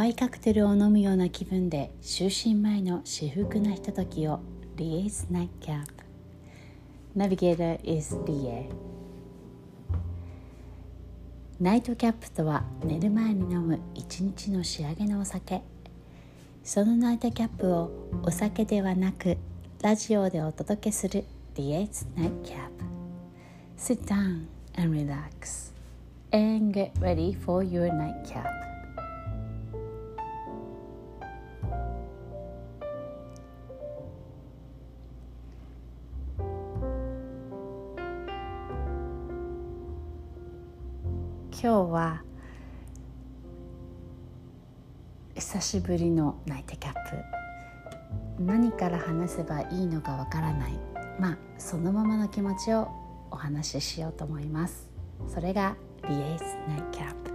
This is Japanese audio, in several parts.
淡いカクテルを飲むような気分で就寝前の至福なひとときをリエイズナイトキャップ。ナビゲーター is リエナイトキャップとは寝る前に飲む一日の仕上げのお酒。そのナイトキャップをお酒ではなくラジオでお届けするリエイズナイトキャップ。Sit down and relax and get ready for your nightcap. 今日は久しぶりのナイトキャップ。何から話せばいいのかわからない。まあそのままの気持ちをお話ししようと思います。それがリエイズナイトキャップ。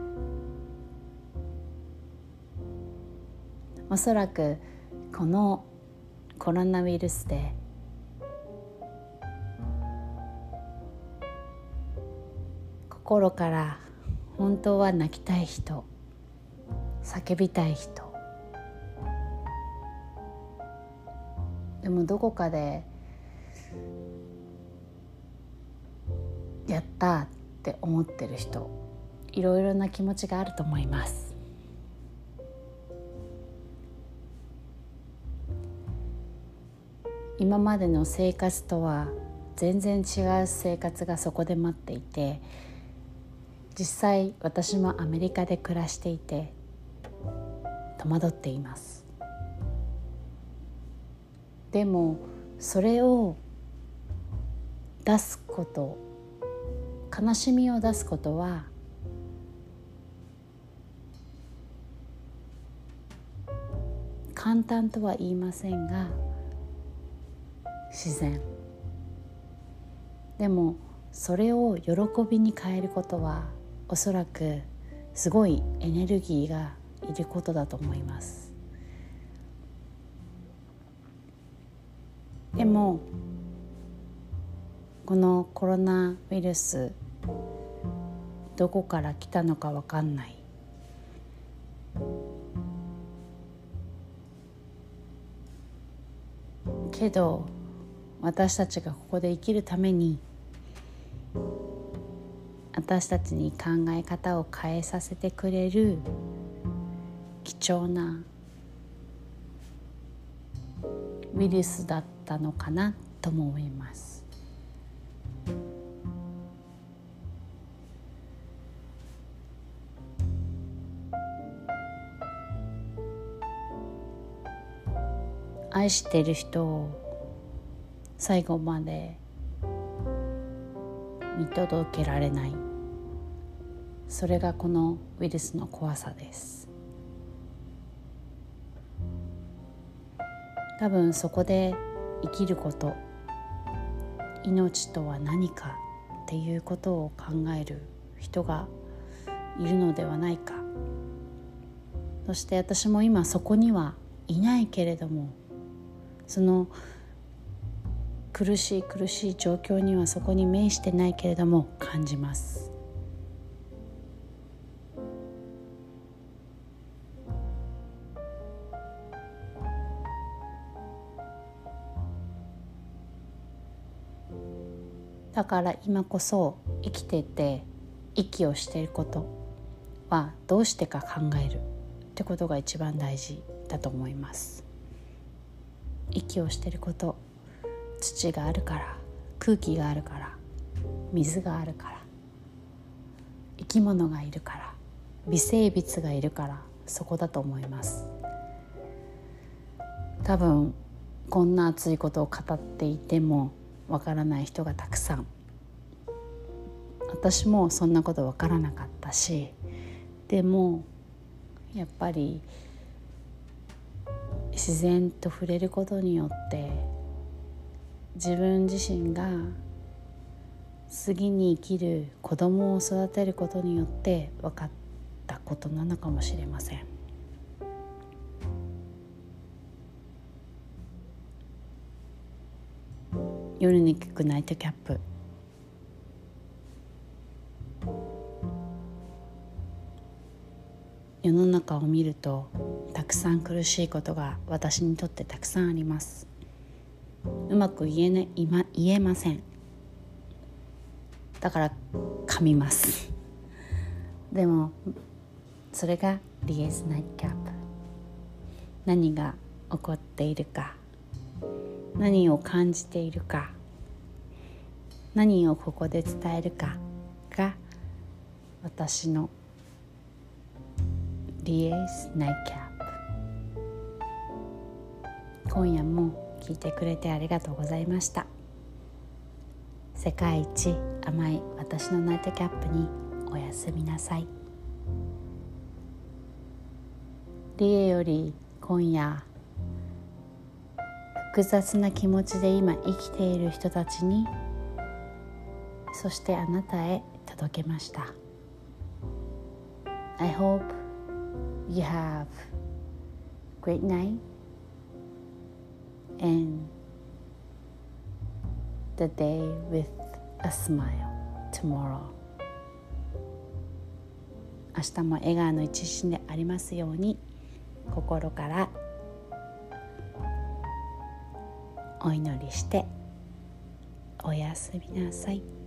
おそらくこのコロナウイルスで心から本当は泣きたい人叫びたい人。でもどこかでやったって思ってる人いろいろな気持ちがあると思います。今までの生活とは全然違う生活がそこで待っていて実際私もアメリカで暮らしていて戸惑っています。でもそれを出すこと悲しみを出すことは簡単とは言いませんが自然。でもそれを喜びに変えることはおそらくすごいエネルギーがいることだと思います。でもこのコロナウイルスどこから来たのか分かんない。けど私たちがここで生きるために私たちに考え方を変えさせてくれる貴重なウイルスだったのかなとも思います。愛してる人を最後まで見届けられない。それがこのウイルスの怖さです。多分そこで生きること命とは何かっていうことを考える人がいるのではないか。そして私も今そこにはいないけれどもその苦しい苦しい状況にはそこに面してないけれども感じます。だから今こそ生きてて息をしていることはどうしてか考えるってことが一番大事だと思います。息をしていること土があるから空気があるから水があるから生き物がいるから微生物がいるからそこだと思います。多分こんな熱いことを語っていてもわからない人がたくさん私もそんなことわからなかったしでもやっぱり自然と触れることによって自分自身が次に生きる子供を育てることによって分かったことなのかもしれません。夜に聞くナイトキャップ世の中を見るとたくさん苦しいことが私にとってたくさんあります。うまく言え,、ね、言えません。だから噛みます。でもそれがリエスナイキャップ。何が起こっているか。何を感じているか。何をここで伝えるかが私のリエスナイキャップ今夜も聞いてくれてありがとうございました。世界一甘い私のナイトキャップにおやすみなさい。リエより今夜複雑な気持ちで今生きている人たちにそしてあなたへ届けました。I hope you have great night and the day with a smile tomorrow 明日も笑顔の一心でありますように心からお祈りしておやすみなさい。